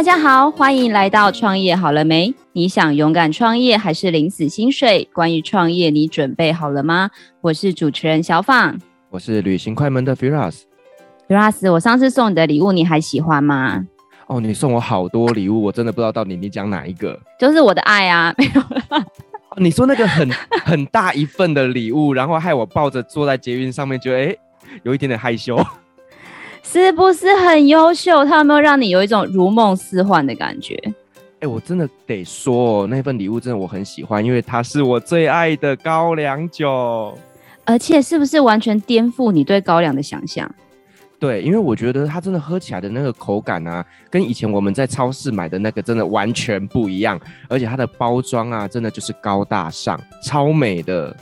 大家好，欢迎来到创业好了没？你想勇敢创业还是领死薪水？关于创业，你准备好了吗？我是主持人小访，我是旅行快门的 Firas。Firas，我上次送你的礼物你还喜欢吗？哦，你送我好多礼物，我真的不知道到底你讲哪一个。就是我的爱啊，没有啦。你说那个很 很大一份的礼物，然后害我抱着坐在捷运上面，觉得哎，有一点点害羞。是不是很优秀？他有没有让你有一种如梦似幻的感觉？哎，我真的得说哦，那份礼物真的我很喜欢，因为它是我最爱的高粱酒，而且是不是完全颠覆你对高粱的想象？对，因为我觉得它真的喝起来的那个口感啊，跟以前我们在超市买的那个真的完全不一样，而且它的包装啊，真的就是高大上，超美的。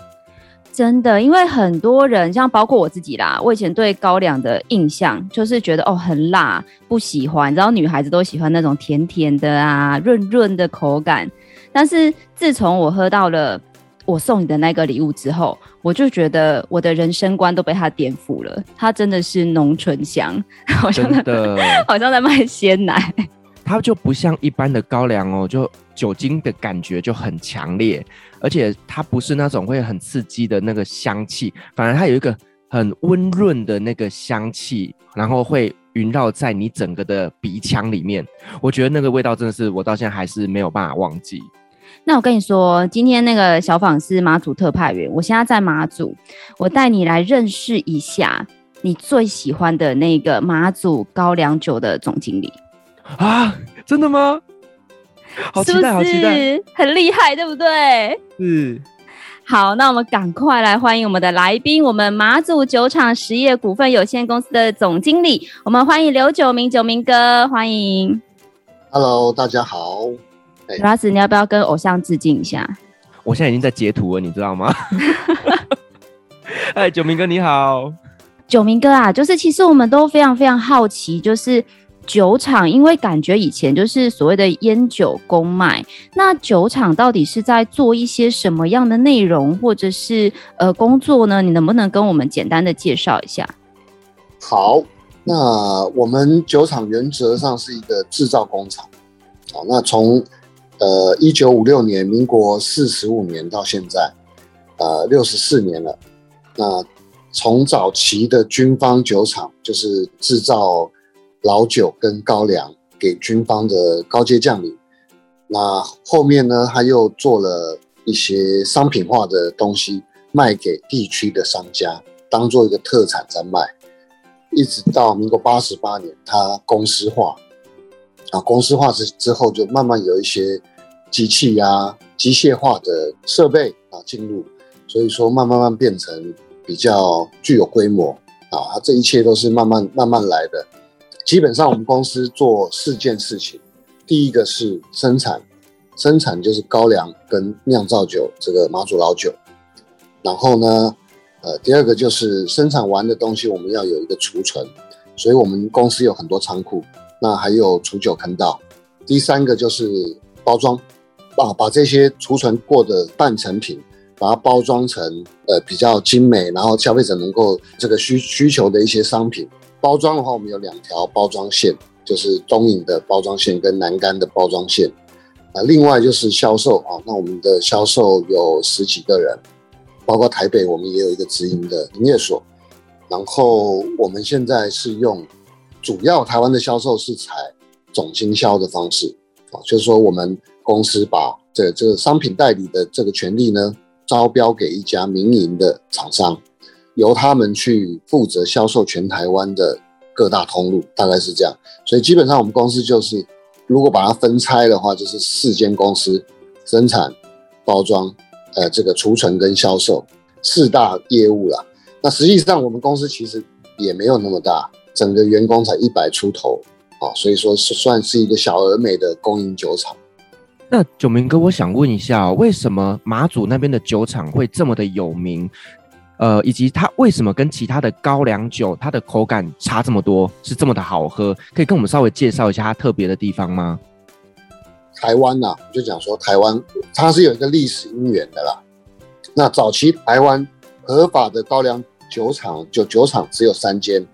真的，因为很多人像包括我自己啦，我以前对高粱的印象就是觉得哦很辣，不喜欢。然后女孩子都喜欢那种甜甜的啊、润润的口感。但是自从我喝到了我送你的那个礼物之后，我就觉得我的人生观都被它颠覆了。它真的是浓醇香，好像真的 好像在卖鲜奶。它就不像一般的高粱哦，就酒精的感觉就很强烈，而且它不是那种会很刺激的那个香气，反而它有一个很温润的那个香气，然后会萦绕在你整个的鼻腔里面。我觉得那个味道真的是我到现在还是没有办法忘记。那我跟你说，今天那个小访是马祖特派员，我现在在马祖，我带你来认识一下你最喜欢的那个马祖高粱酒的总经理。啊，真的吗？好期待，是不是？好期待，很厉害，对不对？是。好，那我们赶快来欢迎我们的来宾，我们马祖酒厂实业股份有限公司的总经理，我们欢迎刘九明，九明哥，欢迎。Hello，大家好。Firas，你要不要跟偶像致敬一下？我现在已经在截图了，你知道吗？哎，九明哥你好。九明哥啊，就是其实我们都非常非常好奇，就是。酒厂，因为感觉以前就是所谓的烟酒公卖，那酒厂到底是在做一些什么样的内容，或者是呃工作呢？你能不能跟我们简单的介绍一下？好，那我们酒厂原则上是一个制造工厂。好，那从呃一九五六年，民国四十五年到现在，呃六十四年了。那从早期的军方酒厂，就是制造。老酒跟高粱给军方的高阶将领，那后面呢，他又做了一些商品化的东西卖给地区的商家，当做一个特产在卖，一直到民国八十八年，他公司化，啊，公司化之之后就慢慢有一些机器呀、机械化的设备啊进入，所以说慢慢慢变成比较具有规模。啊，这一切都是慢慢慢慢来的。基本上我们公司做四件事情，第一个是生产，生产就是高粱跟酿造酒，这个马祖老酒。然后呢，呃，第二个就是生产完的东西我们要有一个储存，所以我们公司有很多仓库，那还有储酒坑道。第三个就是包装，把把这些储存过的半成品，把它包装成呃比较精美，然后消费者能够这个需需求的一些商品。包装的话，我们有两条包装线，就是东影的包装线跟南竿的包装线。啊，另外就是销售啊，那我们的销售有十几个人，包括台北我们也有一个直营的营业所。然后我们现在是用主要台湾的销售是采总经销的方式啊，就是说我们公司把这、这个商品代理的这个权利呢，招标给一家民营的厂商。由他们去负责销售全台湾的各大通路，大概是这样。所以基本上我们公司就是，如果把它分拆的话，就是四间公司：生产、包装、呃，这个储存跟销售四大业务啦。那实际上我们公司其实也没有那么大，整个员工才一百出头啊，所以说是算是一个小而美的公营酒厂。那九明哥，我想问一下，为什么马祖那边的酒厂会这么的有名？呃，以及它为什么跟其他的高粱酒，它的口感差这么多，是这么的好喝？可以跟我们稍微介绍一下它特别的地方吗？台湾呐、啊，就讲说台湾它是有一个历史因缘的啦。那早期台湾合法的高粱酒厂，酒酒厂只有三间，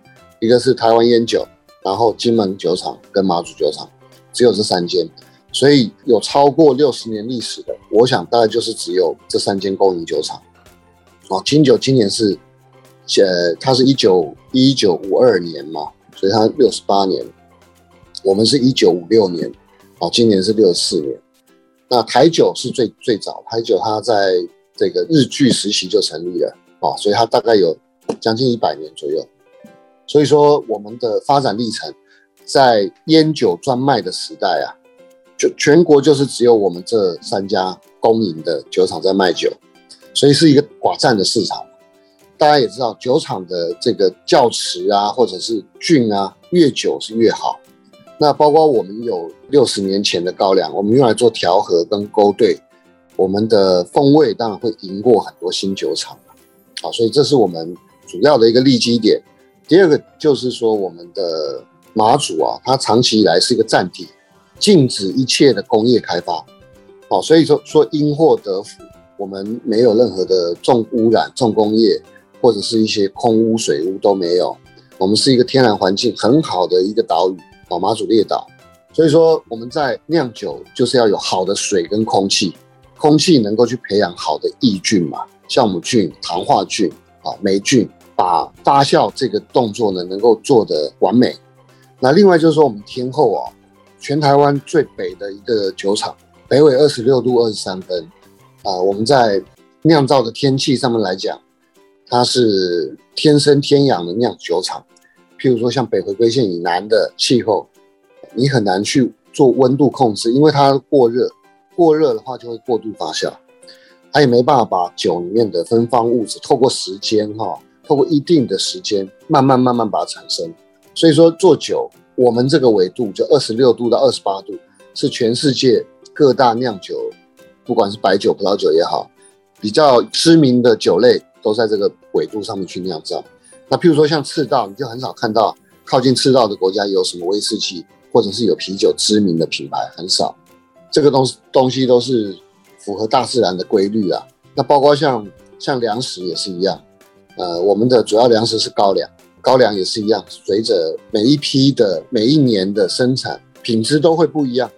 一个是台湾烟酒，然后金门酒厂跟马祖酒厂。只有这三间，所以有超过六十年历史的，我想大概就是只有这三间公营酒厂。哦，金酒今年是，呃，它是一九一九五二年嘛，所以它六十八年。我们是一九五六年，哦，今年是六十四年。那台酒是最最早，台酒它在这个日据时期就成立了，哦，所以它大概有将近一百年左右。所以说，我们的发展历程，在烟酒专卖的时代啊，就全国就是只有我们这三家公营的酒厂在卖酒。所以是一个寡占的市场，大家也知道，酒厂的这个窖池啊，或者是菌啊，越久是越好。那包括我们有六十年前的高粱，我们用来做调和跟勾兑，我们的风味当然会赢过很多新酒厂。好，所以这是我们主要的一个利基点。第二个就是说，我们的马祖啊，它长期以来是一个战地，禁止一切的工业开发。好，所以说说因祸得福。我们没有任何的重污染、重工业，或者是一些空污、水污都没有。我们是一个天然环境很好的一个岛屿，哦，马祖列岛。所以说我们在酿酒就是要有好的水跟空气，空气能够去培养好的益菌嘛，酵母菌、糖化菌啊、霉菌，把发酵这个动作呢能够做得完美。那另外就是说我们天后哦，全台湾最北的一个酒厂，北纬二十六度二十三分。啊、我们在酿造的天气上面来讲，它是天生天养的酿酒厂。譬如说，像北回归线以南的气候，你很难去做温度控制，因为它过热，过热的话就会过度发酵，它也没办法把酒里面的芬芳物质透过时间哈，透过一定的时间慢慢慢慢把它产生。所以说做酒，我们这个纬度就二十六度到二十八度，是全世界各大酿酒。不管是白酒、葡萄酒也好，比较知名的酒类都在这个纬度上面去酿造。那譬如说像赤道，你就很少看到靠近赤道的国家有什么威士忌或者是有啤酒知名的品牌，很少。这个东东西都是符合大自然的规律啊。那包括像像粮食也是一样，呃，我们的主要粮食是高粱，高粱也是一样，随着每一批的每一年的生产，品质都会不一样。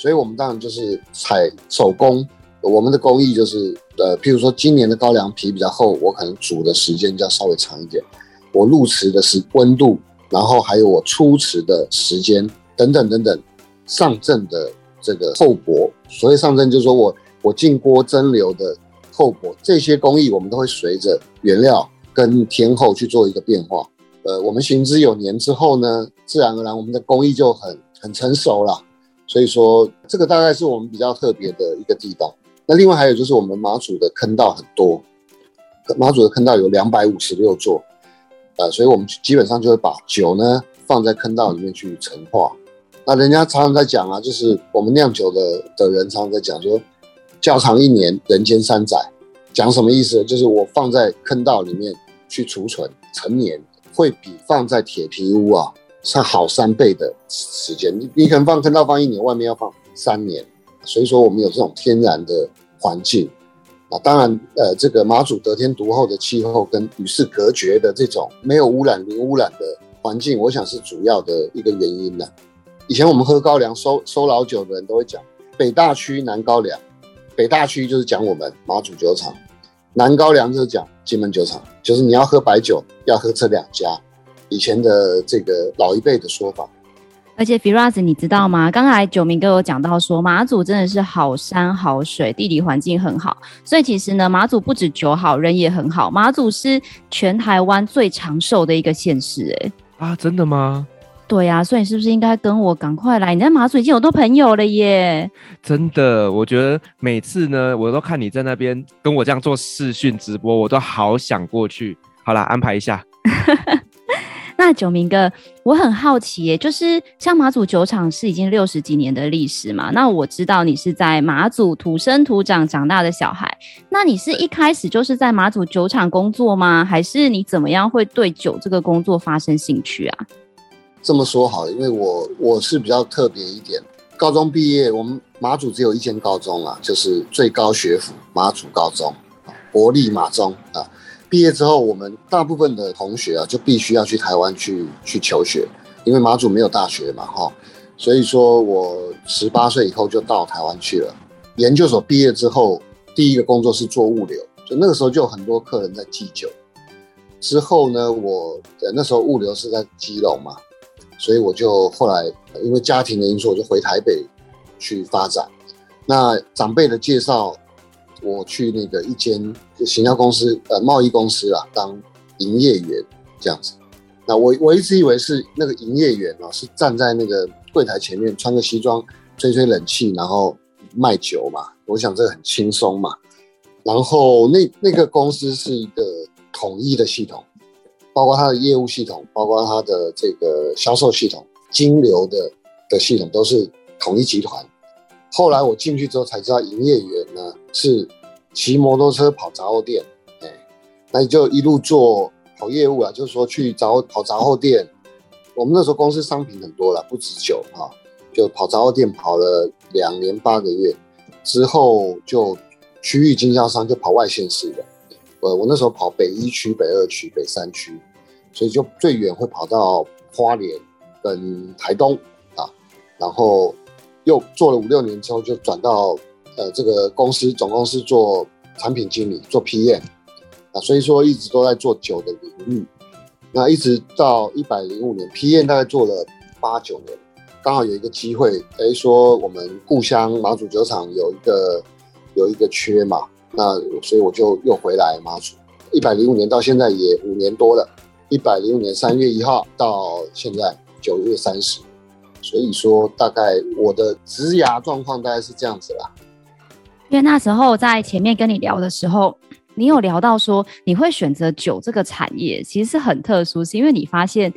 所以，我们当然就是采手工，我们的工艺就是，呃，譬如说今年的高粱皮比较厚，我可能煮的时间就要稍微长一点，我入池的时温度，然后还有我出池的时间等等等等，上阵的这个厚薄，所以上阵就是说我我进锅蒸馏的厚薄，这些工艺我们都会随着原料跟天候去做一个变化。呃，我们行之有年之后呢，自然而然我们的工艺就很很成熟了。所以说，这个大概是我们比较特别的一个地方。那另外还有就是，我们马祖的坑道很多，马祖的坑道有两百五十六座，呃，所以我们基本上就会把酒呢放在坑道里面去陈化。那人家常常在讲啊，就是我们酿酒的的人常常在讲说，窖藏一年，人间三载，讲什么意思？就是我放在坑道里面去储存陈年，会比放在铁皮屋啊。是好三倍的时间，你你可能放坑道放一年，外面要放三年，所以说我们有这种天然的环境啊。当然，呃，这个马祖得天独厚的气候跟与世隔绝的这种没有污染、零污染的环境，我想是主要的一个原因呢。以前我们喝高粱收收老酒的人都会讲北大区南高粱，北大区就是讲我们马祖酒厂，南高粱就是讲金门酒厂，就是你要喝白酒要喝这两家。以前的这个老一辈的说法，而且 Firas，你知道吗？刚才九明哥有讲到说，马祖真的是好山好水，地理环境很好，所以其实呢，马祖不止酒好，人也很好。马祖是全台湾最长寿的一个县市，哎，啊，真的吗？对呀、啊，所以你是不是应该跟我赶快来？你在马祖已经有多朋友了耶！真的，我觉得每次呢，我都看你在那边跟我这样做视讯直播，我都好想过去。好啦，安排一下。那九明哥，我很好奇耶，就是像马祖酒厂是已经六十几年的历史嘛？那我知道你是在马祖土生土长长大的小孩，那你是一开始就是在马祖酒厂工作吗？还是你怎么样会对酒这个工作发生兴趣啊？这么说好，因为我我是比较特别一点，高中毕业，我们马祖只有一间高中啊，就是最高学府马祖高中，国立马中啊。毕业之后，我们大部分的同学啊，就必须要去台湾去去求学，因为马祖没有大学嘛，哈，所以说我十八岁以后就到台湾去了。研究所毕业之后，第一个工作是做物流，就那个时候就有很多客人在寄酒。之后呢，我那时候物流是在基隆嘛，所以我就后来因为家庭的因素，我就回台北去发展。那长辈的介绍，我去那个一间行销公司，呃，贸易公司啊，当营业员这样子。那我我一直以为是那个营业员啊，是站在那个柜台前面，穿个西装，吹吹冷气，然后卖酒嘛。我想这个很轻松嘛。然后那那个公司是一个统一的系统，包括它的业务系统，包括它的这个销售系统、金流的的系统都是统一集团。后来我进去之后才知道，营业员呢是骑摩托车跑杂货店，哎，那你就一路做跑业务啊，就是说去杂跑杂货店。我们那时候公司商品很多了，不止酒啊，就跑杂货店跑了两年八个月，之后就区域经销商就跑外县市的。呃，我那时候跑北一区、北二区、北三区，所以就最远会跑到花莲跟台东啊，然后。又做了五六年之后，就转到呃这个公司总公司做产品经理，做 PM 啊，所以说一直都在做酒的领域。那一直到一百零五年，PM 大概做了八九年，刚好有一个机会，哎，说我们故乡马祖酒厂有一个有一个缺嘛，那所以我就又回来马祖。一百零五年到现在也五年多了，一百零五年三月一号到现在九月三十。所以说，大概我的职涯状况大概是这样子啦。因为那时候在前面跟你聊的时候，你有聊到说你会选择酒这个产业，其实是很特殊，是因为你发现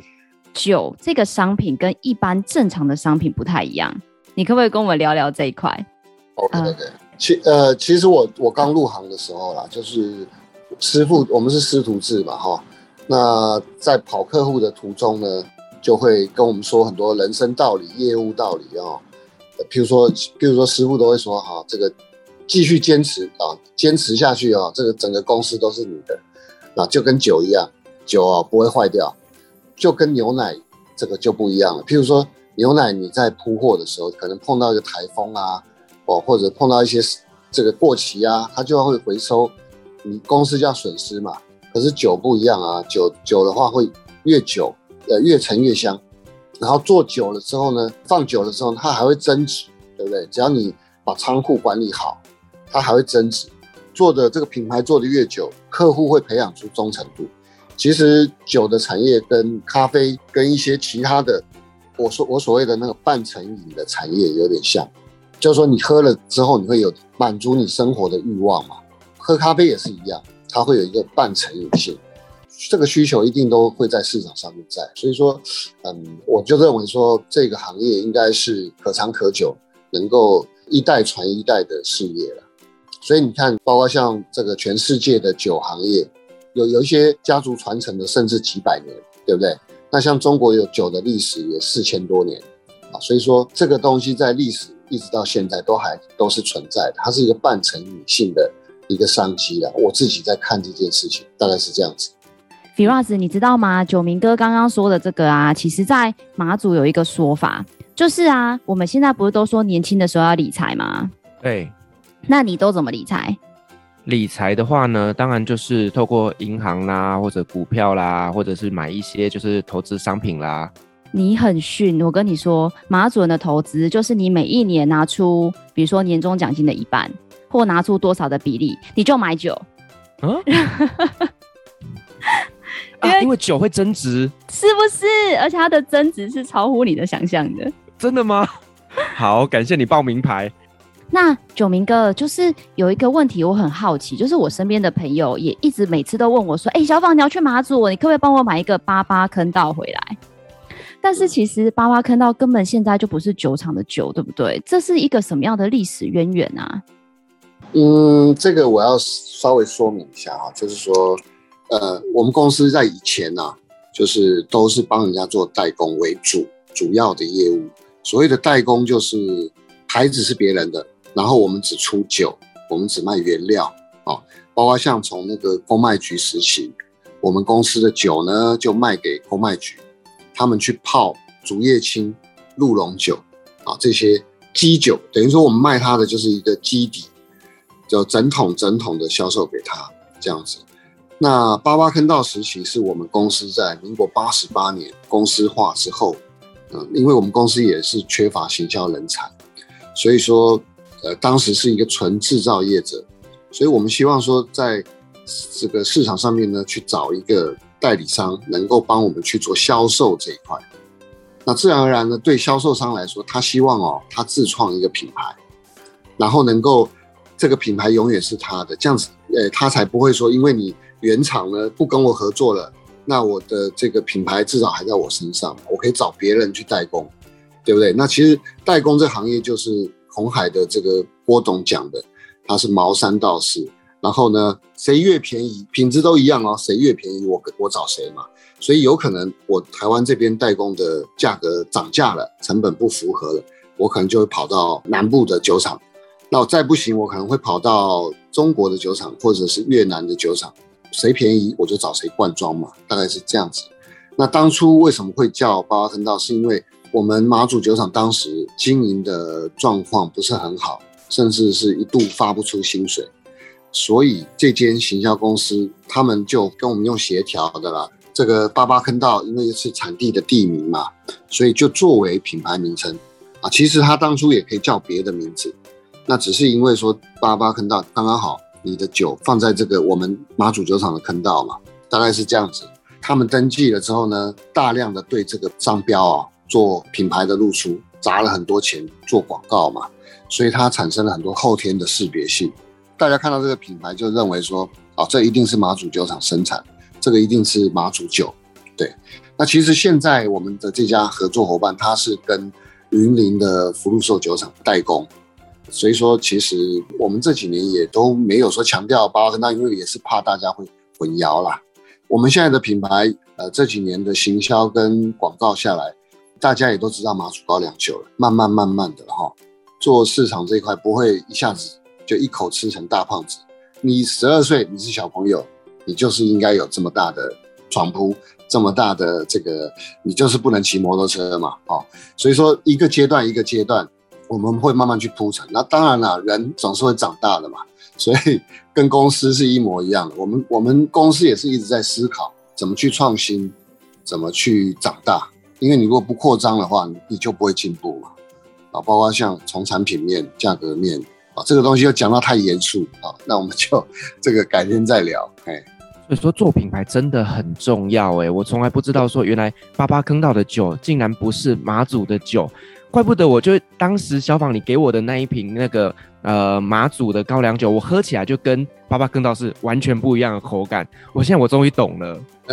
酒这个商品跟一般正常的商品不太一样。你可不可以跟我们聊聊这一块？OK，对对，其呃，其实我我刚入行的时候啦，就是师傅，我们是师徒制嘛，哈。那在跑客户的途中呢，就会跟我们说很多人生道理、业务道理啊，譬如说，譬如说，师傅都会说哈，这个继续坚持啊，坚持下去啊，这个整个公司都是你的，那就跟酒一样，酒啊不会坏掉，就跟牛奶这个就不一样了。譬如说，牛奶你在铺货的时候，可能碰到一个台风啊，哦，或者碰到一些这个过期啊，它就会回收，你公司就要损失嘛。可是酒不一样啊，酒酒的话会越久。呃，越陈越香，然后做久了之后呢，放久了之后，它还会增值，对不对？只要你把仓库管理好，它还会增值。做的这个品牌做的越久，客户会培养出忠诚度。其实酒的产业跟咖啡跟一些其他的，我说我所谓的那个半成瘾的产业有点像，就是说你喝了之后，你会有满足你生活的欲望嘛。喝咖啡也是一样，它会有一个半成瘾性。这个需求一定都会在市场上面在，所以说，嗯，我就认为说这个行业应该是可长可久，能够一代传一代的事业了。所以你看，包括像这个全世界的酒行业，有有一些家族传承的，甚至几百年，对不对？那像中国有酒的历史也四千多年啊，所以说这个东西在历史一直到现在都还都是存在的，它是一个半成瘾性的一个商机了。我自己在看这件事情，大概是这样子。Firas，你知道吗？九明哥刚刚说的这个啊，其实在马祖有一个说法，就是啊，我们现在不是都说年轻的时候要理财吗？对。那你都怎么理财？理财的话呢，当然就是透过银行啦，或者股票啦，或者是买一些就是投资商品啦。你很逊，我跟你说，马主任的投资就是你每一年拿出，比如说年终奖金的一半，或拿出多少的比例，你就买酒。嗯。啊、因为酒会增值，是不是？而且它的增值是超乎你的想象的。真的吗？好，感谢你报名牌。那九明哥，就是有一个问题，我很好奇，就是我身边的朋友也一直每次都问我说：“哎、小芳，你要去马祖，你可不可以帮我买一个八八坑道回来？”但是其实八八坑道根本现在就不是酒厂的酒，对不对？这是一个什么样的历史渊源啊？嗯，这个我要稍微说明一下啊，就是说。呃，我们公司在以前呢、就是都是帮人家做代工为主，主要的业务。所谓的代工就是牌子是别人的，然后我们只出酒，我们只卖原料啊、哦。包括像从那个公卖局时期，我们公司的酒呢就卖给公卖局，他们去泡竹叶青、鹿茸酒，啊，这些基酒，等于说我们卖它的就是一个基底，就整桶整桶的销售给他这样子。那八八坑道时期是我们公司在民国八十八年公司化之后，嗯，因为我们公司也是缺乏行销人才，所以说，呃，当时是一个纯制造业者，所以我们希望说在这个市场上面呢，去找一个代理商，能够帮我们去做销售这一块。那自然而然呢，对销售商来说，他希望哦，他自创一个品牌，然后能够这个品牌永远是他的，这样子，呃，他才不会说因为你。原厂呢不跟我合作了，那我的这个品牌至少还在我身上，我可以找别人去代工，对不对？那其实代工这行业就是红海的这个郭董讲的，他是毛三到四，然后呢，谁越便宜，品质都一样哦，谁越便宜，我我找谁嘛。所以有可能我台湾这边代工的价格涨价了，成本不符合了，我可能就会跑到南部的酒厂，那我再不行，我可能会跑到中国的酒厂或者是越南的酒厂。谁便宜我就找谁灌装嘛，大概是这样子。那当初为什么会叫八八坑道？是因为我们马祖酒厂当时经营的状况不是很好，甚至是一度发不出薪水，所以这间行销公司他们就跟我们用协调的啦。这个八八坑道因为是产地的地名嘛，所以就作为品牌名称啊。其实他当初也可以叫别的名字，那只是因为说八八坑道刚刚好。你的酒放在这个我们马祖酒厂的坑道嘛，大概是这样子。他们登记了之后呢，大量的对这个商标啊做品牌的露出，砸了很多钱做广告嘛，所以它产生了很多后天的识别性。大家看到这个品牌就认为说，哦，这一定是马祖酒厂生产，这个一定是马祖酒。对，那其实现在我们的这家合作伙伴，他是跟云林的福禄寿酒厂代工。所以说，其实我们这几年也都没有说强调八八坑道，因为也是怕大家会混淆啦。我们现在的品牌，呃，这几年的行销跟广告下来，大家也都知道马祖高粱酒了。慢慢慢慢的哈，做市场这一块不会一下子就一口吃成大胖子。你十二岁，你是小朋友，你就是应该有这么大的床铺，这么大的这个，你就是不能骑摩托车嘛，哦。所以说，一个阶段一个阶段。我们会慢慢去铺陈，那当然了，人总是会长大的嘛，所以 跟公司是一模一样的。我们我们公司也是一直在思考怎么去创新，怎么去长大。因为你如果不扩张的话，你就不会进步嘛。啊，包括像从产品面、价格面啊，这个东西又讲到太严肃啊，那我们就这个改天再聊。哎，所以说做品牌真的很重要哎，我从来不知道说原来八八坑道的酒竟然不是马祖的酒。怪不得我就当时小访你给我的那一瓶那个呃马祖的高粱酒，我喝起来就跟八八坑道是完全不一样的口感。我现在我终于懂了，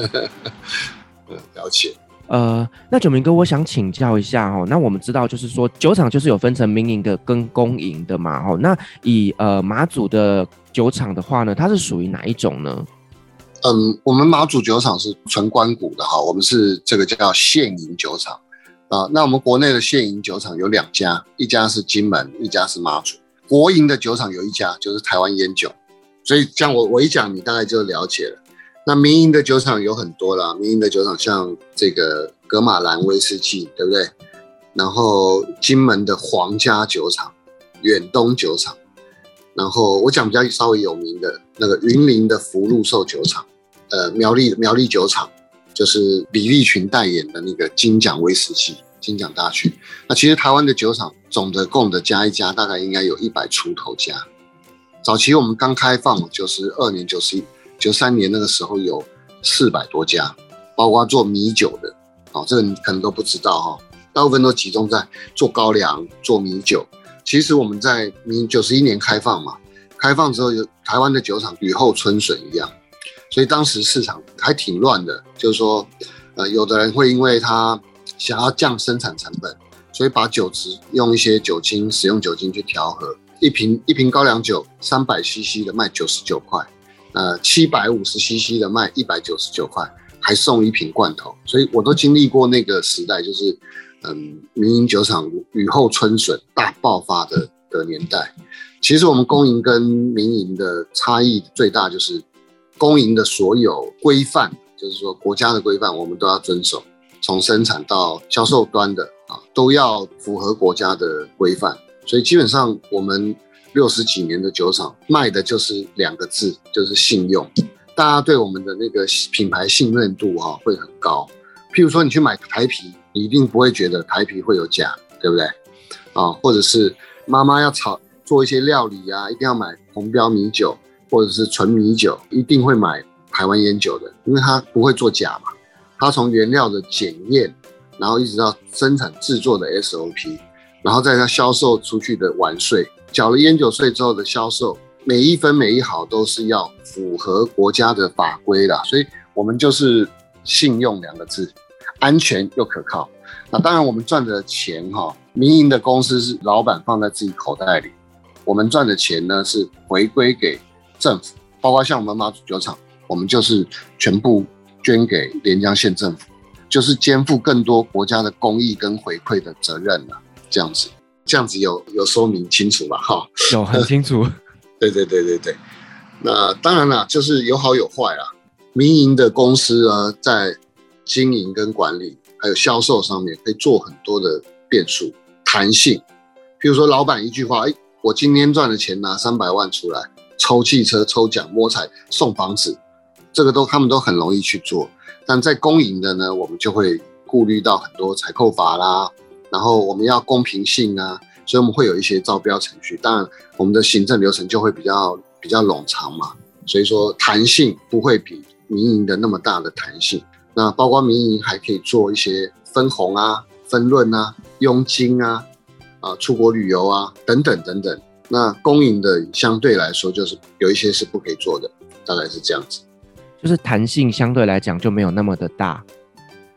了解。呃，那九明哥，我想请教一下哦。那我们知道就是说酒厂就是有分成民营的跟公营的嘛，哦，那以呃马祖的酒厂的话呢，它是属于哪一种呢？嗯，我们马祖酒厂是纯关谷的哈，我们是这个叫现营酒厂。啊，那我们国内的现营酒厂有两家，一家是金门，一家是马祖。国营的酒厂有一家，就是台湾烟酒。所以像我我一讲，你大概就了解了。那民营的酒厂有很多啦，民营的酒厂像这个格玛兰威士忌，对不对？然后金门的皇家酒厂、远东酒厂，然后我讲比较稍微有名的那个云林的福禄寿酒厂，呃，苗栗苗栗酒厂。就是李立群代言的那个金奖威士忌，金奖大曲。那其实台湾的酒厂总的共的加一加，大概应该有一百出头家。早期我们刚开放，九十二年、九十一、九三年那个时候有四百多家，包括做米酒的，哦，这个你可能都不知道哈。大部分都集中在做高粱、做米酒。其实我们在明九十一年开放嘛，开放之后，有台湾的酒厂雨后春笋一样。所以当时市场还挺乱的，就是说，呃，有的人会因为他想要降生产成本，所以把酒质用一些酒精，使用酒精去调和，一瓶一瓶高粱酒三百 CC 的卖九十九块，呃，七百五十 CC 的卖一百九十九块，还送一瓶罐头。所以我都经历过那个时代，就是嗯，民营酒厂雨后春笋大爆发的的年代。其实我们公营跟民营的差异最大就是。公营的所有规范，就是说国家的规范，我们都要遵守。从生产到销售端的啊，都要符合国家的规范。所以基本上我们六十几年的酒厂卖的就是两个字，就是信用。大家对我们的那个品牌信任度哈会很高。譬如说你去买台啤，你一定不会觉得台啤会有假，对不对？啊，或者是妈妈要炒做一些料理啊，一定要买红标米酒或者是纯米酒，一定会买台湾烟酒的，因为它不会做假嘛。它从原料的检验，然后一直到生产制作的 SOP。然后再到销售出去的完税，缴了烟酒税之后的销售，每一分每一毫都是要符合国家的法规的，所以我们就是信用两个字，安全又可靠。那当然，我们赚的钱哈，民营的公司是老板放在自己口袋里，我们赚的钱呢是回归给政府，包括像我们马祖酒厂，我们就是全部捐给连江县政府，就是肩负更多国家的公益跟回馈的责任了。这样子，这样子有有说明清楚吧？哈，有很清楚。对对对对对。那当然了，就是有好有坏啦。民营的公司呢，在经营跟管理还有销售上面，可以做很多的变数、弹性。比如说，老板一句话，哎，我今天赚的钱拿三百万出来，抽汽车、抽奖、摸彩、送房子，这个都他们都很容易去做。但在公营的呢，我们就会顾虑到很多采购法啦。然后我们要公平性啊，所以我们会有一些招标程序。当然，我们的行政流程就会比较比较冗长嘛。所以说弹性不会比民营的那么大的弹性。那包括民营还可以做一些分红啊、分润啊、佣金啊、啊出国旅游啊等等等等。那公营的相对来说就是有一些是不可以做的，大概是这样子。就是弹性相对来讲就没有那么的大。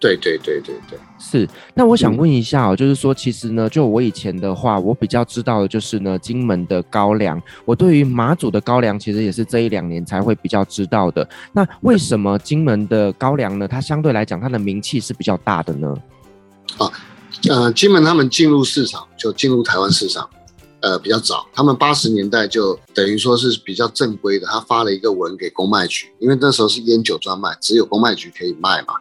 对对对对对，是。那我想问一下哦，就是说，其实呢，就我以前的话，我比较知道的就是呢，金门的高粱。我对于马祖的高粱，其实也是这一两年才会比较知道的。那为什么金门的高粱呢？它相对来讲，它的名气是比较大的呢？啊，呃，金门他们进入市场就进入台湾市场，呃，比较早。他们八十年代就等于说是比较正规的，他发了一个文给公卖局，因为那时候是烟酒专卖，只有公卖局可以卖嘛。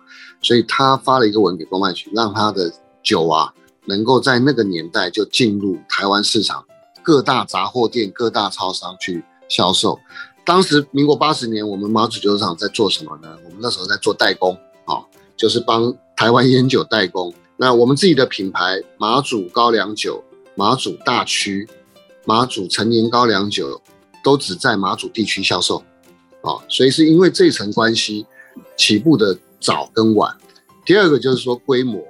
所以他发了一个文给公卖局，让他的酒啊能够在那个年代就进入台湾市场，各大杂货店、各大超商去销售。当时民国八十年，我们马祖酒厂在做什么呢？我们那时候在做代工，啊，就是帮台湾烟酒代工。那我们自己的品牌马祖高粱酒、马祖大曲、马祖陈年高粱酒，都只在马祖地区销售，啊，所以是因为这层关系起步的。早跟晚，第二个就是说规模。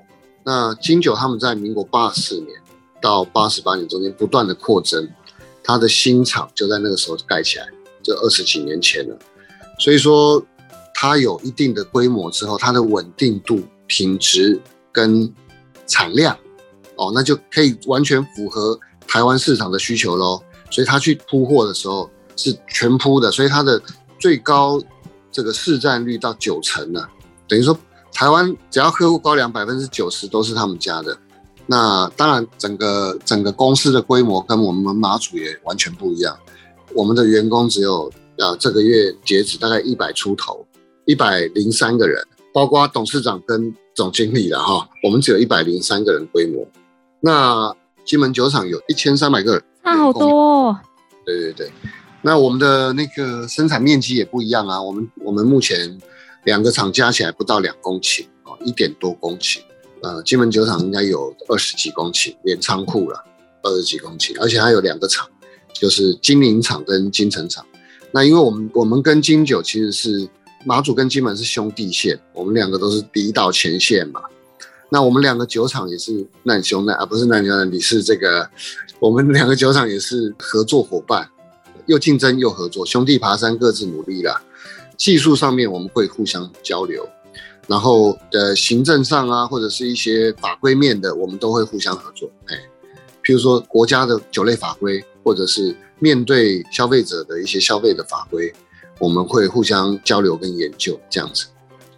那金酒他们在民国八十四年到八十八年中间不断的扩增，它的新厂就在那个时候盖起来，就二十几年前了。所以说它有一定的规模之后，它的稳定度、品质跟产量，哦，那就可以完全符合台湾市场的需求喽。所以他去铺货的时候是全铺的，所以它的最高这个市占率到九成呢。等于说，台湾只要客户高粱百分之九十都是他们家的。那当然，整个整个公司的规模跟我们马祖也完全不一样。我们的员工只有啊，这个月截止大概一百出头，一百零三个人，包括董事长跟总经理了哈。我们只有一百零三个人规模。那金门酒厂有一千三百个人，差好多哦。对对对，那我们的那个生产面积也不一样啊。我们我们目前。两个厂加起来不到两公顷哦，一点多公顷。呃，金门酒厂应该有二十几公顷，连仓库了，二十几公顷，而且还有两个厂，就是金陵厂跟金城厂。那因为我们我们跟金酒其实是马祖跟金门是兄弟县，我们两个都是第一道前线嘛。那我们两个酒厂也是难兄难啊，不是难兄难弟，是这个我们两个酒厂也是合作伙伴，又竞争又合作，兄弟爬山各自努力啦。技术上面我们会互相交流，然后的行政上啊，或者是一些法规面的，我们都会互相合作。哎，譬如说国家的酒类法规，或者是面对消费者的一些消费的法规，我们会互相交流跟研究这样子。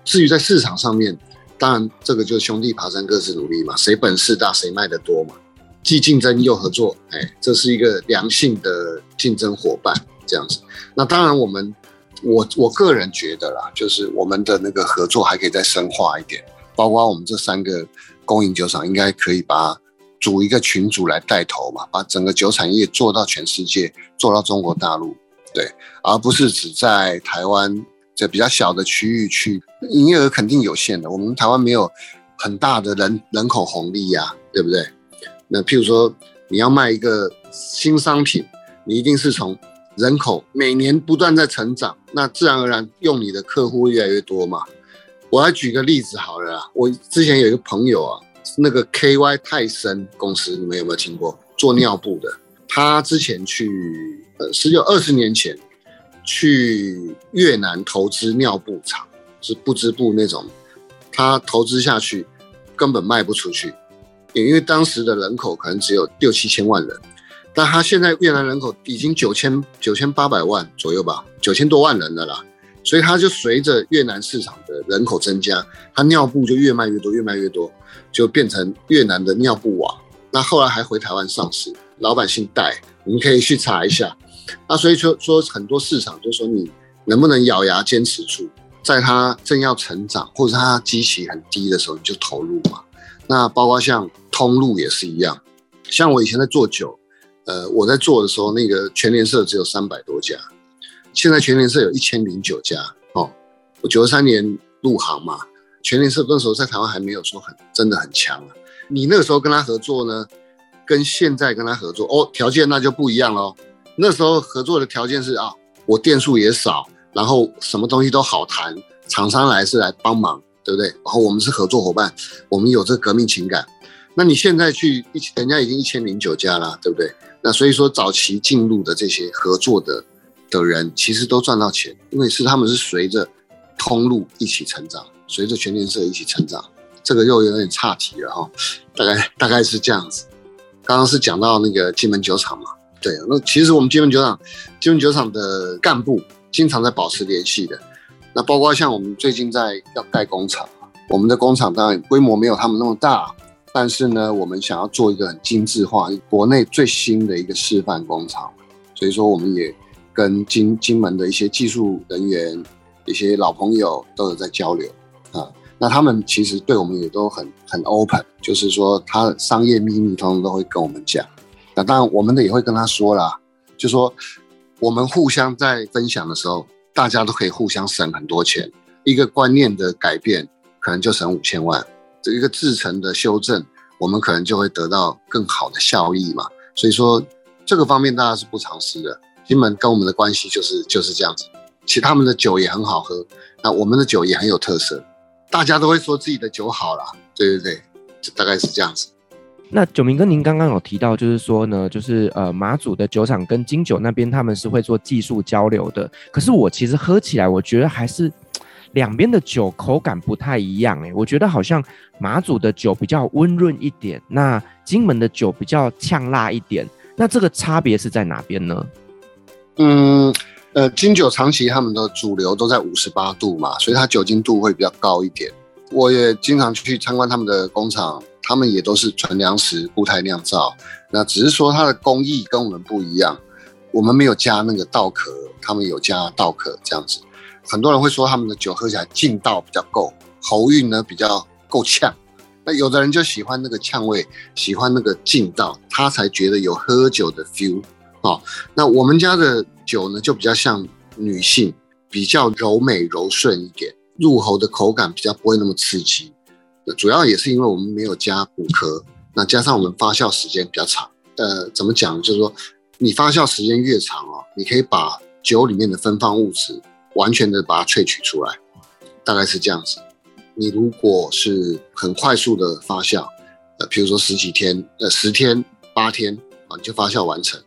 至于在市场上面，当然这个就兄弟爬山各自努力嘛，谁本事大谁卖得多嘛，既竞争又合作，哎，这是一个良性的竞争伙伴这样子。那当然我们。我我个人觉得啦，就是我们的那个合作还可以再深化一点。包括我们这三个公营酒厂，应该可以把组一个群组来带头嘛，把整个酒产业做到全世界，做到中国大陆，对，而不是只在台湾这比较小的区域去，营业额肯定有限的。我们台湾没有很大的人人口红利呀、对不对？那譬如说你要卖一个新商品，你一定是从人口每年不断在成长，那自然而然用你的客户越来越多嘛。我来举个例子好了啦，我之前有一个朋友啊。那个 KY 泰森公司，你们有没有听过？做尿布的，他之前去呃十九二十年前去越南投资尿布厂，是布织布那种，他投资下去根本卖不出去，因为当时的人口可能只有六七千万人，但他现在越南人口已经九千九千八百万左右吧，九千多万人了啦，所以他就随着越南市场的人口增加，他尿布就越卖越多，越卖越多。就变成越南的尿布王，那后来还回台湾上市，老板姓戴，你们可以去查一下。那所以说说很多市场，就说你能不能咬牙坚持住，在它正要成长或者它基期很低的时候，你就投入嘛。那包括像通路也是一样，像我以前在做酒，呃，我在做的时候，那个全联社只有三百多家，现在全联社有一千零九家哦。我九十三年入行嘛。全联社那时候在台湾还没有说很真的很强啊，你那个时候跟他合作呢，跟现在跟他合作哦，条件那就不一样喽。那时候合作的条件是啊，我店数也少，然后什么东西都好谈，厂商来是来帮忙，对不对？然后我们是合作伙伴，我们有这革命情感。那你现在去一，人家已经一千零九家了，对不对？那所以说早期进入的这些合作的的人，其实都赚到钱，因为是他们是随着通路一起成长。随着全联社一起成长，这个又有点岔题了哈，大概大概是这样子。刚刚是讲到那个金门酒厂嘛，对，那其实我们金门酒厂，金门酒厂的干部经常在保持联系的。那包括像我们最近在要盖工厂，我们的工厂当然规模没有他们那么大，但是呢，我们想要做一个很精致化，国内最新的一个示范工厂，所以说我们也跟金金门的一些技术人员、一些老朋友都有在交流。啊，那他们其实对我们也都很很 open，就是说他商业秘密通通都会跟我们讲。那当然我们的也会跟他说啦，就说我们互相在分享的时候，大家都可以互相省很多钱。一个观念的改变，可能就省五千万；这一个制程的修正，我们可能就会得到更好的效益嘛。所以说这个方面大家是不藏私的。金门跟我们的关系就是就是这样子，其实他们的酒也很好喝，那我们的酒也很有特色。大家都会说自己的酒好了，对对对，就大概是这样子。那九明哥，您刚刚有提到，就是说呢，就是呃马祖的酒厂跟金酒那边他们是会做技术交流的。可是我其实喝起来，我觉得还是两边的酒口感不太一样哎。我觉得好像马祖的酒比较温润一点，那金门的酒比较呛辣一点。那这个差别是在哪边呢？嗯。呃，金酒长期他们的主流都在五十八度嘛，所以它酒精度会比较高一点。我也经常去参观他们的工厂，他们也都是纯粮食固态酿造。那只是说它的工艺跟我们不一样，我们没有加那个稻壳，他们有加稻壳这样子。很多人会说他们的酒喝起来劲道比较够，喉韵呢比较够呛。那有的人就喜欢那个呛味，喜欢那个劲道，他才觉得有喝酒的 feel。哦，那我们家的酒呢，就比较像女性，比较柔美柔顺一点，入喉的口感比较不会那么刺激。主要也是因为我们没有加古壳，那加上我们发酵时间比较长。呃，怎么讲？就是说，你发酵时间越长哦，你可以把酒里面的芬芳物质完全的把它萃取出来，大概是这样子。你如果是很快速的发酵，呃，比如说十几天，呃，十天八天啊，你就发酵完成。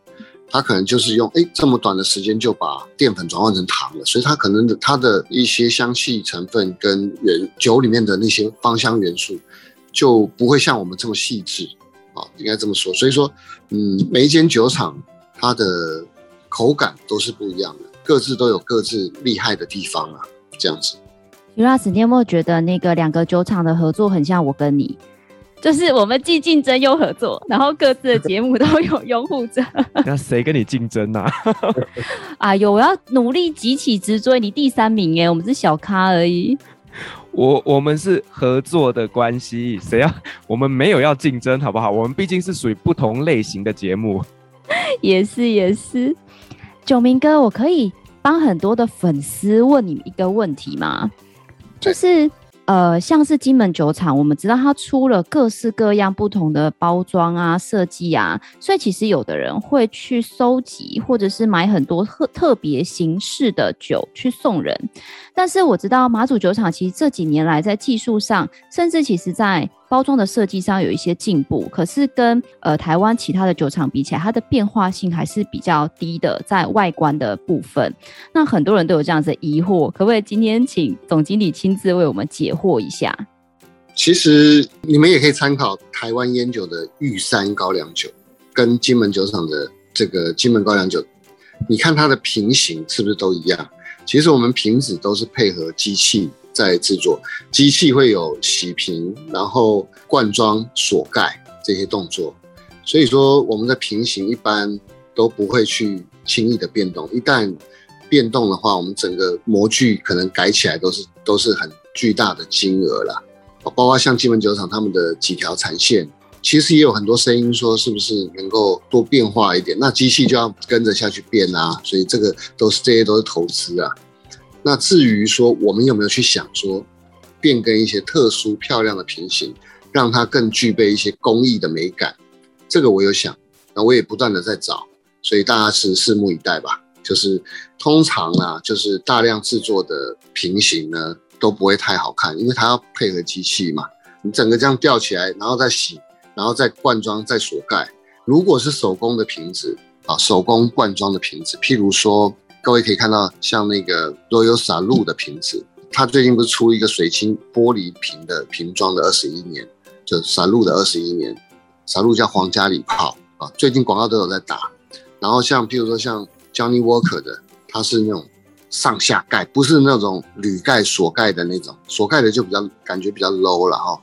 它可能就是用哎这么短的时间就把淀粉转换成糖了，所以它可能的它的一些香气成分跟原酒里面的那些芳香元素就不会像我们这么细致啊，应该这么说。所以说，嗯，每一间酒厂它的口感都是不一样的，各自都有各自厉害的地方啊，这样子。徐老师，你有没有觉得那个两个酒厂的合作很像我跟你？就是我们既竞争又合作，然后各自的节目都有拥护者。那谁跟你竞争呢？啊，有，我要努力急起直追，你第三名耶，我们是小咖而已。我我们是合作的关系，谁要我们没有要竞争，好不好？我们毕竟是属于不同类型的节目。也 是也是，九明哥，我可以帮很多的粉丝问你一个问题吗？就是。呃，像是金门酒厂，我们知道它出了各式各样不同的包装啊、设计啊，所以其实有的人会去收集，或者是买很多特特别形式的酒去送人。但是我知道马祖酒厂其实这几年来在技术上，甚至其实在包装的设计上有一些进步，可是跟呃台湾其他的酒厂比起来，它的变化性还是比较低的，在外观的部分。那很多人都有这样子疑惑，可不可以今天请总经理亲自为我们解惑一下？其实你们也可以参考台湾烟酒的玉山高粱酒，跟金门酒厂的这个金门高粱酒，你看它的瓶型是不是都一样？其实我们瓶子都是配合机器。在制作，机器会有洗瓶，然后灌装、锁盖这些动作，所以说我们的瓶型一般都不会去轻易的变动。一旦变动的话，我们整个模具可能改起来都是都是很巨大的金额了。包括像金门酒厂他们的几条产线，其实也有很多声音说是不是能够多变化一点？那机器就要跟着下去变啊，所以这个都是这些都是投资啊。那至于说我们有没有去想说变更一些特殊漂亮的瓶型，让它更具备一些工艺的美感，这个我有想，那我也不断的在找，所以大家是拭目以待吧。就是通常啊，就是大量制作的瓶型呢都不会太好看，因为它要配合机器嘛，你整个这样吊起来，然后再洗，然后再灌装，再锁盖。如果是手工的瓶子啊，手工灌装的瓶子，譬如说。各位可以看到，像那个 Royal Salute 的瓶子，它最近不是出一个水晶玻璃瓶的瓶装的二十一年，就 s a l u 的二十一年，Salute 叫皇家礼炮啊，最近广告都有在打。然后像譬如说像 Johnny Walker 的，它是那种上下盖，不是那种铝盖锁盖的那种，锁盖的就比较感觉比较 low 了哈。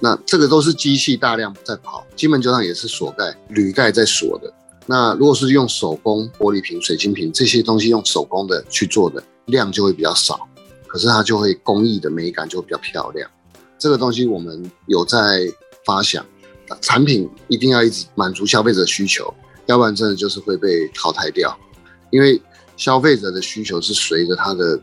那这个都是机器大量在跑，基本酒厂也是锁盖铝盖在锁的。那如果是用手工玻璃瓶、水晶瓶这些东西用手工的去做的量就会比较少，可是它就会工艺的美感就会比较漂亮。这个东西我们有在发想，产品一定要一直满足消费者需求，要不然真的就是会被淘汰掉。因为消费者的需求是随着他的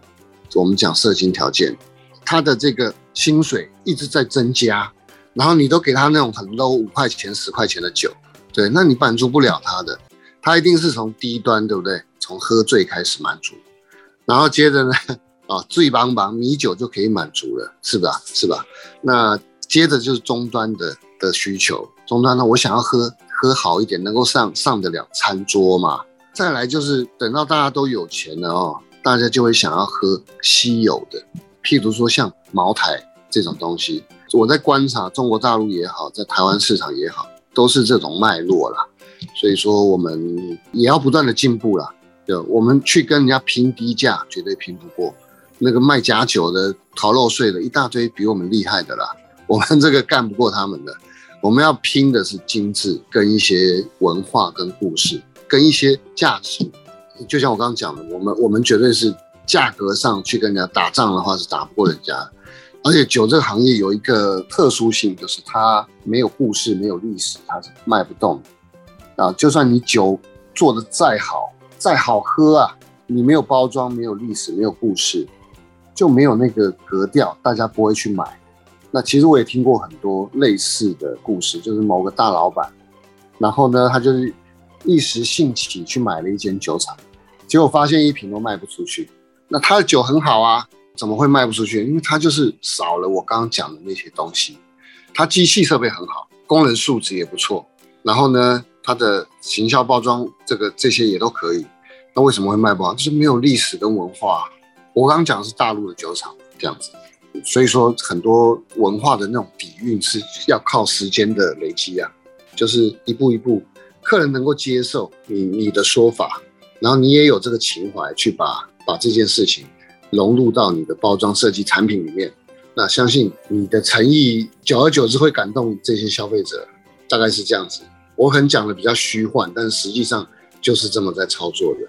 我们讲社经条件，他的这个薪水一直在增加，然后你都给他那种很 low 五块钱、十块钱的酒。对，那你满足不了他的，他一定是从低端，对不对？从喝醉开始满足，然后接着呢，啊，醉邦邦米酒就可以满足了，是吧？是吧？那接着就是中端的的需求，中端呢，我想要喝喝好一点，能够上上得了餐桌嘛。再来就是等到大家都有钱了哦，大家就会想要喝稀有的，譬如说像茅台这种东西。我在观察中国大陆也好，在台湾市场也好。都是这种脉络啦，所以说我们也要不断的进步啦。对，我们去跟人家拼低价，绝对拼不过。那个卖假酒的、逃漏税的，一大堆比我们厉害的啦。我们这个干不过他们的。我们要拼的是精致，跟一些文化、跟故事、跟一些价值。就像我刚刚讲的，我们我们绝对是价格上去跟人家打仗的话，是打不过人家。而且酒这个行业有一个特殊性，就是它没有故事、没有历史，它是卖不动的啊。就算你酒做的再好、再好喝啊，你没有包装、没有历史、没有故事，就没有那个格调，大家不会去买。那其实我也听过很多类似的故事，就是某个大老板，然后呢，他就是一时兴起去买了一间酒厂，结果发现一瓶都卖不出去。那他的酒很好啊。怎么会卖不出去？因为它就是少了我刚刚讲的那些东西。它机器设备很好，工人素质也不错。然后呢，它的行销包装这个这些也都可以。那为什么会卖不好？就是没有历史跟文化。我刚刚讲的是大陆的酒厂这样子，所以说很多文化的那种底蕴是要靠时间的累积啊，就是一步一步，客人能够接受你你的说法，然后你也有这个情怀去把把这件事情。融入到你的包装设计产品里面，那相信你的诚意，久而久之会感动这些消费者，大概是这样子。我很讲的比较虚幻，但实际上就是这么在操作的。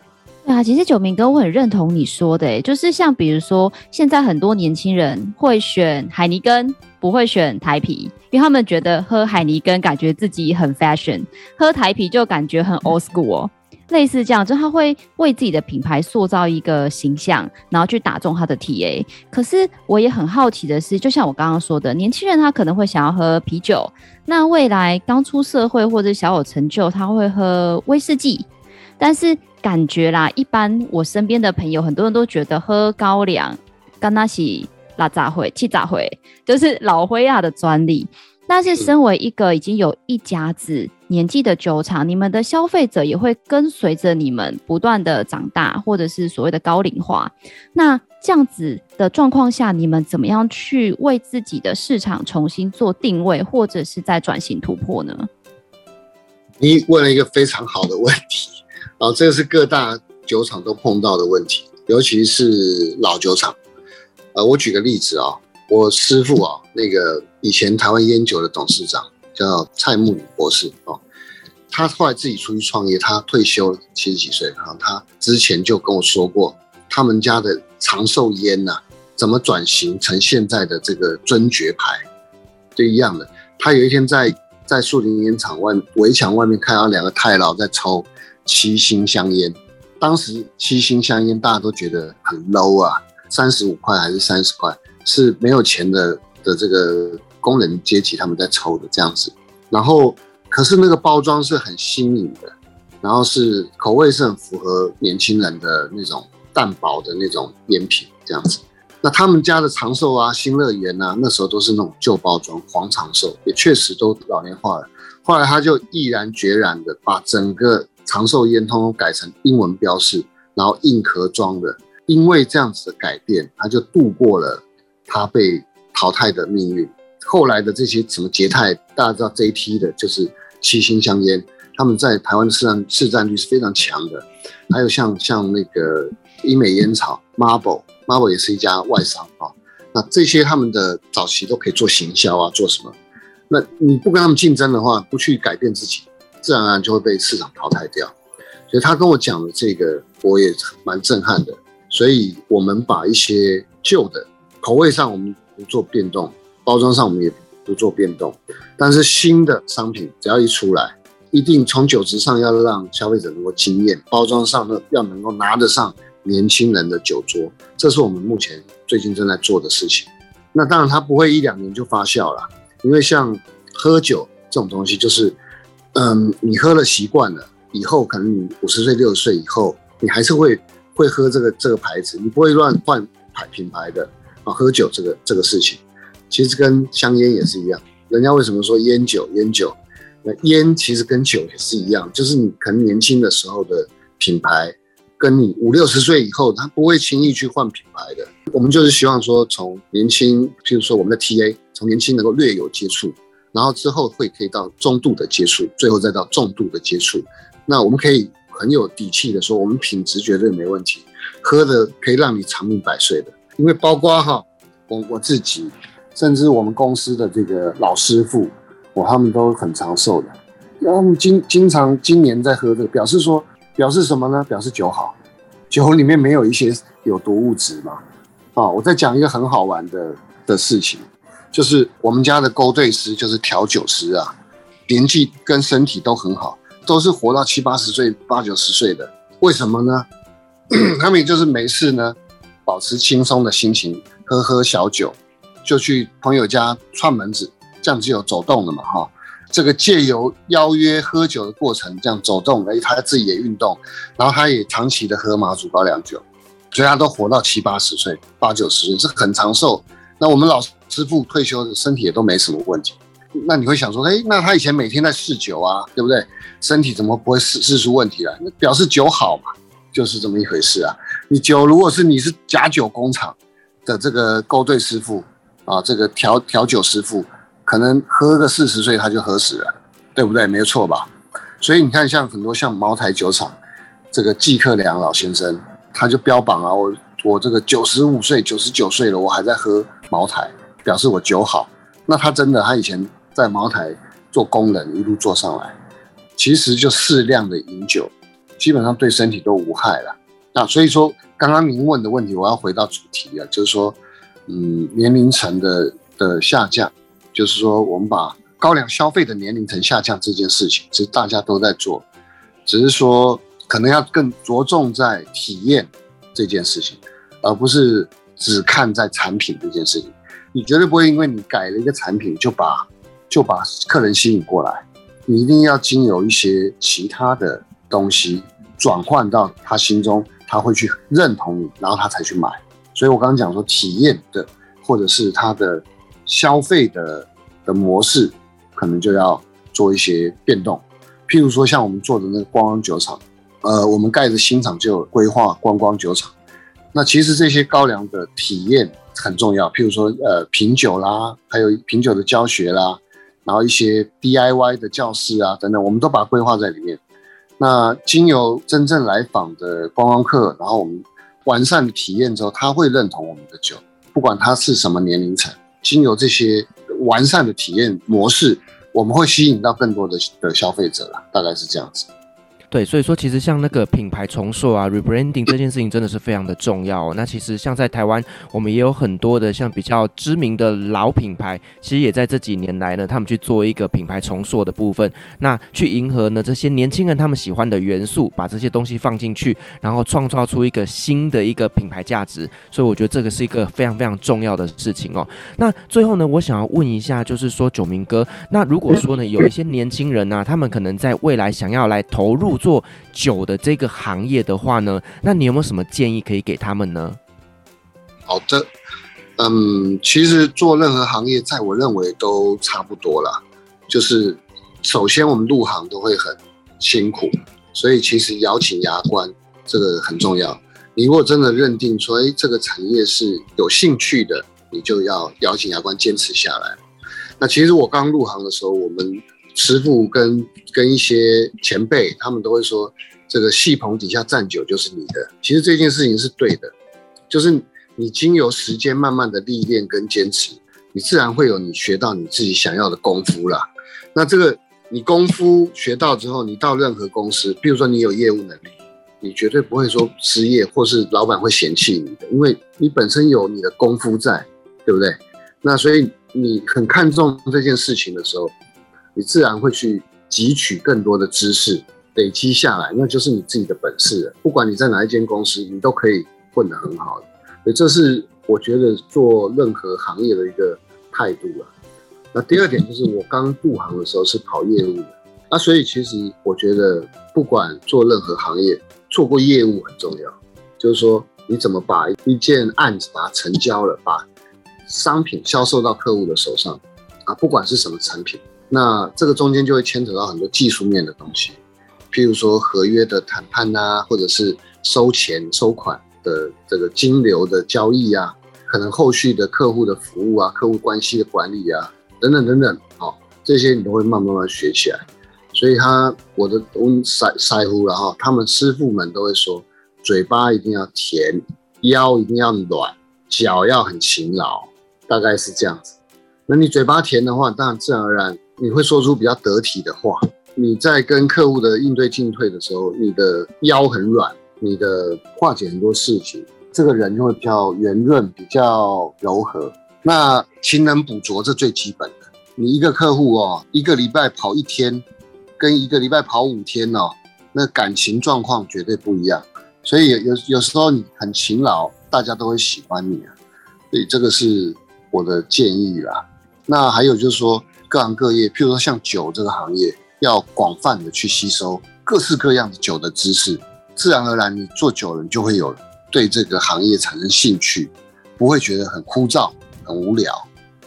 对啊，其实九明哥，我很认同你说的，就是像比如说，现在很多年轻人会选海尼根，不会选台啤，因为他们觉得喝海尼根感觉自己很 fashion，喝台啤就感觉很 old school。类似这样，就他会为自己的品牌塑造一个形象，然后去打中他的 TA。可是我也很好奇的是，就像我刚刚说的，年轻人他可能会想要喝啤酒，那未来刚出社会或者小有成就，他会喝威士忌，但是。感觉啦，一般我身边的朋友很多人都觉得喝高粱，跟那是拉杂会、气杂会，就是老灰亚的专利。但是身为一个已经有一甲子年纪的酒厂，你们的消费者也会跟随着你们不断的长大，或者是所谓的高龄化。那这样子的状况下，你们怎么样去为自己的市场重新做定位，或者是在转型突破呢？你问了一个非常好的问题。啊，这个是各大酒厂都碰到的问题，尤其是老酒厂。呃，我举个例子啊，我师父啊，那个以前台湾烟酒的董事长叫蔡慕里博士哦，他后来自己出去创业，他退休了，七十几岁然后，他之前就跟我说过，他们家的长寿烟呐，怎么转型成现在的这个尊爵牌，就一样的。他有一天在在树林烟厂外围墙外面看到两个太老在抽。七星香烟，当时七星香烟大家都觉得很 low 啊，三十五块还是三十块，是没有钱的的这个工人阶级他们在抽的这样子。然后，可是那个包装是很新颖的，然后是口味是很符合年轻人的那种淡薄的那种烟品这样子。那他们家的长寿啊、新乐园啊，那时候都是那种旧包装，黄长寿也确实都老年化了。后来他就毅然决然的把整个长寿烟通通改成英文标示，然后硬壳装的。因为这样子的改变，他就度过了他被淘汰的命运。后来的这些什么捷泰，大家知道 JT 的，就是七星香烟，他们在台湾的市占市占率是非常强的。还有像像那个英美烟草 Marble，Marble 也是一家外商啊。那这些他们的早期都可以做行销啊，做什么？那你不跟他们竞争的话，不去改变自己。自然而然就会被市场淘汰掉，所以他跟我讲的这个，我也蛮震撼的。所以我们把一些旧的口味上我们不做变动，包装上我们也不做变动，但是新的商品只要一出来，一定从酒质上要让消费者能够惊艳，包装上呢要能够拿得上年轻人的酒桌，这是我们目前最近正在做的事情。那当然它不会一两年就发酵了，因为像喝酒这种东西就是。嗯，你喝了习惯了，以后可能你五十岁、六十岁以后，你还是会会喝这个这个牌子，你不会乱换牌品牌的啊。喝酒这个这个事情，其实跟香烟也是一样。人家为什么说烟酒烟酒？那烟其实跟酒也是一样，就是你可能年轻的时候的品牌，跟你五六十岁以后，他不会轻易去换品牌的。我们就是希望说，从年轻，譬如说我们的 TA，从年轻能够略有接触。然后之后会可以到中度的接触，最后再到重度的接触。那我们可以很有底气的说，我们品质绝对没问题，喝的可以让你长命百岁的。因为包括哈，我我自己，甚至我们公司的这个老师傅，我他们都很长寿的。他们经经常今年在喝这个，表示说表示什么呢？表示酒好，酒里面没有一些有毒物质嘛。啊，我再讲一个很好玩的的事情。就是我们家的勾兑师，就是调酒师啊，年纪跟身体都很好，都是活到七八十岁、八九十岁的。为什么呢？他们也就是没事呢，保持轻松的心情，喝喝小酒，就去朋友家串门子，这样就有走动了嘛，哈。这个借由邀约喝酒的过程，这样走动，哎，他自己也运动，然后他也长期的喝马祖高粱酒，所以他都活到七八十岁、八九十岁，是很长寿。那我们老师傅退休的身体也都没什么问题，那你会想说，哎，那他以前每天在试酒啊，对不对？身体怎么不会试试出问题来？那表示酒好嘛，就是这么一回事啊。你酒如果是你是假酒工厂的这个勾兑师傅啊，这个调调酒师傅，可能喝个四十岁他就喝死了，对不对？没错吧？所以你看，像很多像茅台酒厂，这个季克良老先生，他就标榜啊，我我这个九十五岁、九十九岁了，我还在喝。茅台表示我酒好，那他真的，他以前在茅台做工人，一路做上来，其实就适量的饮酒，基本上对身体都无害了。那所以说，刚刚您问的问题，我要回到主题啊，就是说，嗯，年龄层的的下降，就是说，我们把高粱消费的年龄层下降这件事情，其实大家都在做，只是说可能要更着重在体验这件事情，而不是只看在产品这件事情。你绝对不会因为你改了一个产品就把就把客人吸引过来，你一定要经由一些其他的东西转换到他心中。他会去认同你，然后他才去买。所以我刚刚讲说，体验的或者是他的消费的的模式，可能就要做一些变动。譬如说，像我们做的那个观光酒厂，呃，我们盖的新厂就有规划观光酒厂。那其实这些高粱的体验很重要。譬如说，呃，品酒啦，还有品酒的教学啦，然后一些 DIY 的教室啊等等，我们都把它规划在里面。那经由真正来访的观光客，然后我们完善的体验之后，他会认同我们的酒，不管他是什么年龄层。经由这些完善的体验模式，我们会吸引到更多的的消费者了，大概是这样子。对，所以说其实像那个品牌重塑啊，rebranding 这件事情真的是非常的重要。那其实像在台湾，我们也有很多的像比较知名的老品牌，其实也在这几年来呢，他们去做一个品牌重塑的部分，那去迎合呢这些年轻人他们喜欢的元素，把这些东西放进去，然后创造出一个新的一个品牌价值。所以我觉得这个是一个非常非常重要的事情哦。那最后呢，我想要问一下，就是说九明哥，那如果说呢有一些年轻人呢、啊，他们可能在未来想要来投入。做酒的这个行业的话呢，那你有没有什么建议可以给他们呢？好的，嗯，其实做任何行业，在我认为都差不多啦。就是首先我们入行都会很辛苦，所以其实咬紧牙关这个很重要。你如果真的认定说，哎，这个产业是有兴趣的，你就要咬紧牙关坚持下来。那其实我刚入行的时候，我们。师傅跟跟一些前辈，他们都会说，这个戏棚底下站久就是你的。其实这件事情是对的，就是你经由时间慢慢的历练跟坚持，你自然会有你学到你自己想要的功夫啦。那这个你功夫学到之后，你到任何公司，比如说你有业务能力，你绝对不会说失业，或是老板会嫌弃你的，因为你本身有你的功夫在，对不对？那所以你很看重这件事情的时候。你自然会去汲取更多的知识，累积下来，那就是你自己的本事了。不管你在哪一间公司，你都可以混得很好的。所以这是我觉得做任何行业的一个态度了。那第二点就是我刚入行的时候是跑业务的，那所以其实我觉得不管做任何行业，做过业务很重要。就是说你怎么把一件案子把它成交了，把商品销售到客户的手上啊，不管是什么产品。那这个中间就会牵扯到很多技术面的东西，譬如说合约的谈判啊，或者是收钱收款的这个金流的交易啊，可能后续的客户的服务啊，客户关系的管理啊，等等等等，哦，这些你都会慢慢慢学起来。所以他我的我腮腮乎然后他们师傅们都会说，嘴巴一定要甜，腰一定要软，脚要很勤劳，大概是这样子。那你嘴巴甜的话，当然自然而然。你会说出比较得体的话。你在跟客户的应对进退的时候，你的腰很软，你的化解很多事情，这个人就会比较圆润，比较柔和。那勤能补拙，这最基本的。你一个客户哦，一个礼拜跑一天，跟一个礼拜跑五天哦，那感情状况绝对不一样。所以有有时候你很勤劳，大家都会喜欢你啊。所以这个是我的建议啦。那还有就是说。各行各业，譬如说像酒这个行业，要广泛的去吸收各式各样的酒的知识，自然而然，你做酒人就会有对这个行业产生兴趣，不会觉得很枯燥、很无聊。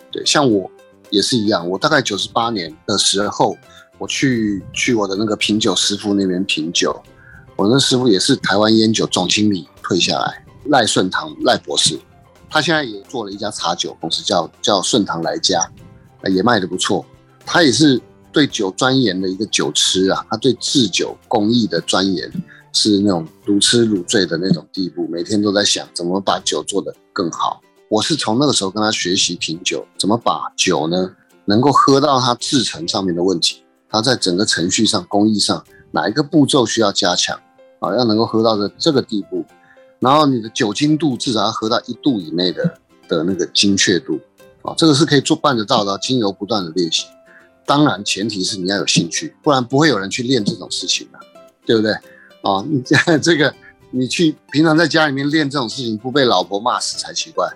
对，像我也是一样，我大概九十八年的时候，我去去我的那个品酒师傅那边品酒，我那师傅也是台湾烟酒总经理退下来，赖顺堂赖博士，他现在也做了一家茶酒公司，叫叫顺堂来家。也卖得不错，他也是对酒钻研的一个酒痴啊，他对制酒工艺的钻研是那种如痴如醉的那种地步，每天都在想怎么把酒做得更好。我是从那个时候跟他学习品酒，怎么把酒呢能够喝到它制成上面的问题，它在整个程序上、工艺上哪一个步骤需要加强啊，要能够喝到这这个地步，然后你的酒精度至少要喝到一度以内的的那个精确度啊，这个是可以做办得到的，经由不断的练习。当然前提是你要有兴趣，不然不会有人去练这种事情的，对不对？啊，你这个你去平常在家里面练这种事情，不被老婆骂死才奇怪。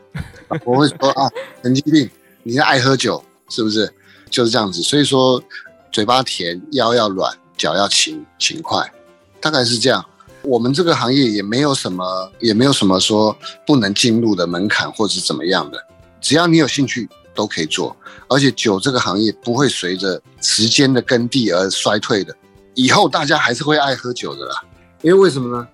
我会说啊，神经病，你是爱喝酒是不是？就是这样子，所以说嘴巴甜，腰要软，脚要勤勤快，大概是这样。我们这个行业也没有什么，也没有什么说不能进入的门槛或是怎么样的，只要你有兴趣都可以做。而且酒这个行业不会随着时间的更替而衰退的，以后大家还是会爱喝酒的啦。因为为什么呢？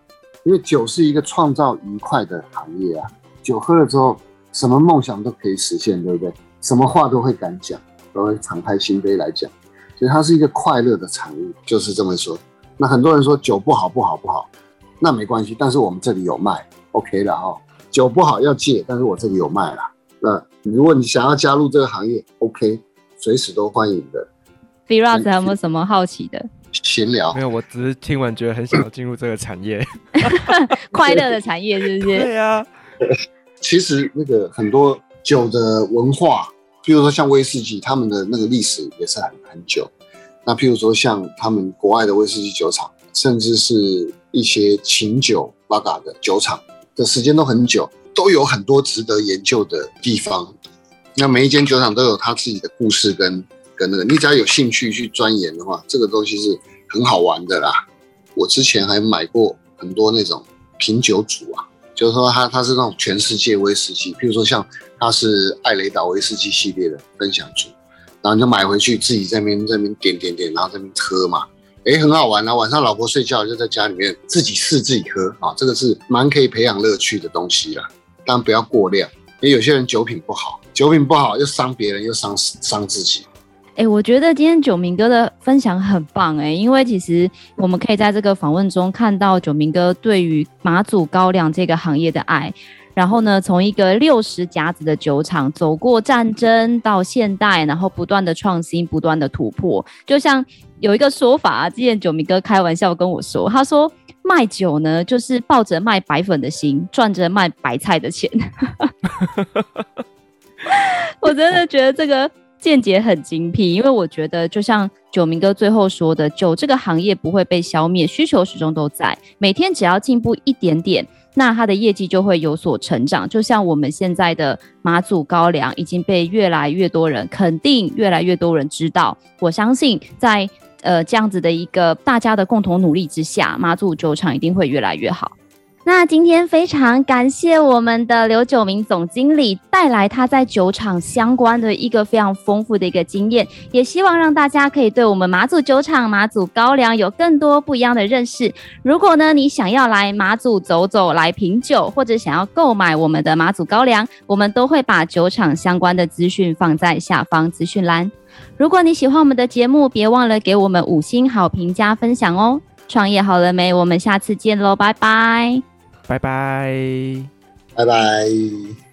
因为酒是一个创造愉快的行业啊，酒喝了之后，什么梦想都可以实现，对不对？什么话都会敢讲。都会敞开心扉来讲，所以它是一个快乐的产物，就是这么说。那很多人说酒不好不好不好，那没关系，但是我们这里有卖，OK 了哈。酒不好要戒，但是我这里有卖了。那如果你想要加入这个行业，OK，随时都欢迎的。Firas 还有没有什么好奇的？闲聊？没有，我只是听完觉得很想要进入这个产业，快乐的产业是不是？对呀、啊。其实那个很多酒的文化。譬如说像威士忌，他们的那个历史也是很很久。那譬如说像他们国外的威士忌酒厂，甚至是一些琴酒、拉嘎的酒厂的时间都很久，都有很多值得研究的地方。那每一间酒厂都有他自己的故事跟跟那个，你只要有兴趣去钻研的话，这个东西是很好玩的啦。我之前还买过很多那种品酒组啊。就是说它，它是那种全世界威士忌，譬如说像它是艾雷岛威士忌系列的分享组，然后就买回去自己在那边在那边点点点，然后在那边喝嘛，诶，很好玩啊！晚上老婆睡觉就在家里面自己试自己喝啊，这个是蛮可以培养乐趣的东西啦，但不要过量，因为有些人酒品不好，酒品不好又伤别人又伤伤自己。哎、我觉得今天九明哥的分享很棒哎、因为其实我们可以在这个访问中看到九明哥对于马祖高粱这个行业的爱。然后呢，从一个六十甲子的酒厂走过战争到现代，然后不断的创新，不断的突破。就像有一个说法啊，之前九明哥开玩笑跟我说，他说卖酒呢，就是抱着卖白粉的心，赚着卖白菜的钱。我真的觉得这个。见解很精辟，因为我觉得就像九明哥最后说的，酒这个行业不会被消灭，需求始终都在。每天只要进步一点点，那它的业绩就会有所成长。就像我们现在的马祖高粱已经被越来越多人肯定，越来越多人知道。我相信在呃这样子的一个大家的共同努力之下，妈祖酒厂一定会越来越好。那今天非常感谢我们的刘九明总经理带来他在酒厂相关的一个非常丰富的一个经验，也希望让大家可以对我们马祖酒厂、马祖高粱有更多不一样的认识。如果呢，你想要来马祖走走，来品酒，或者想要购买我们的马祖高粱，我们都会把酒厂相关的资讯放在下方资讯栏。如果你喜欢我们的节目，别忘了给我们五星好评加分享哦。创业好了没？我们下次见喽，拜拜。拜拜，拜拜。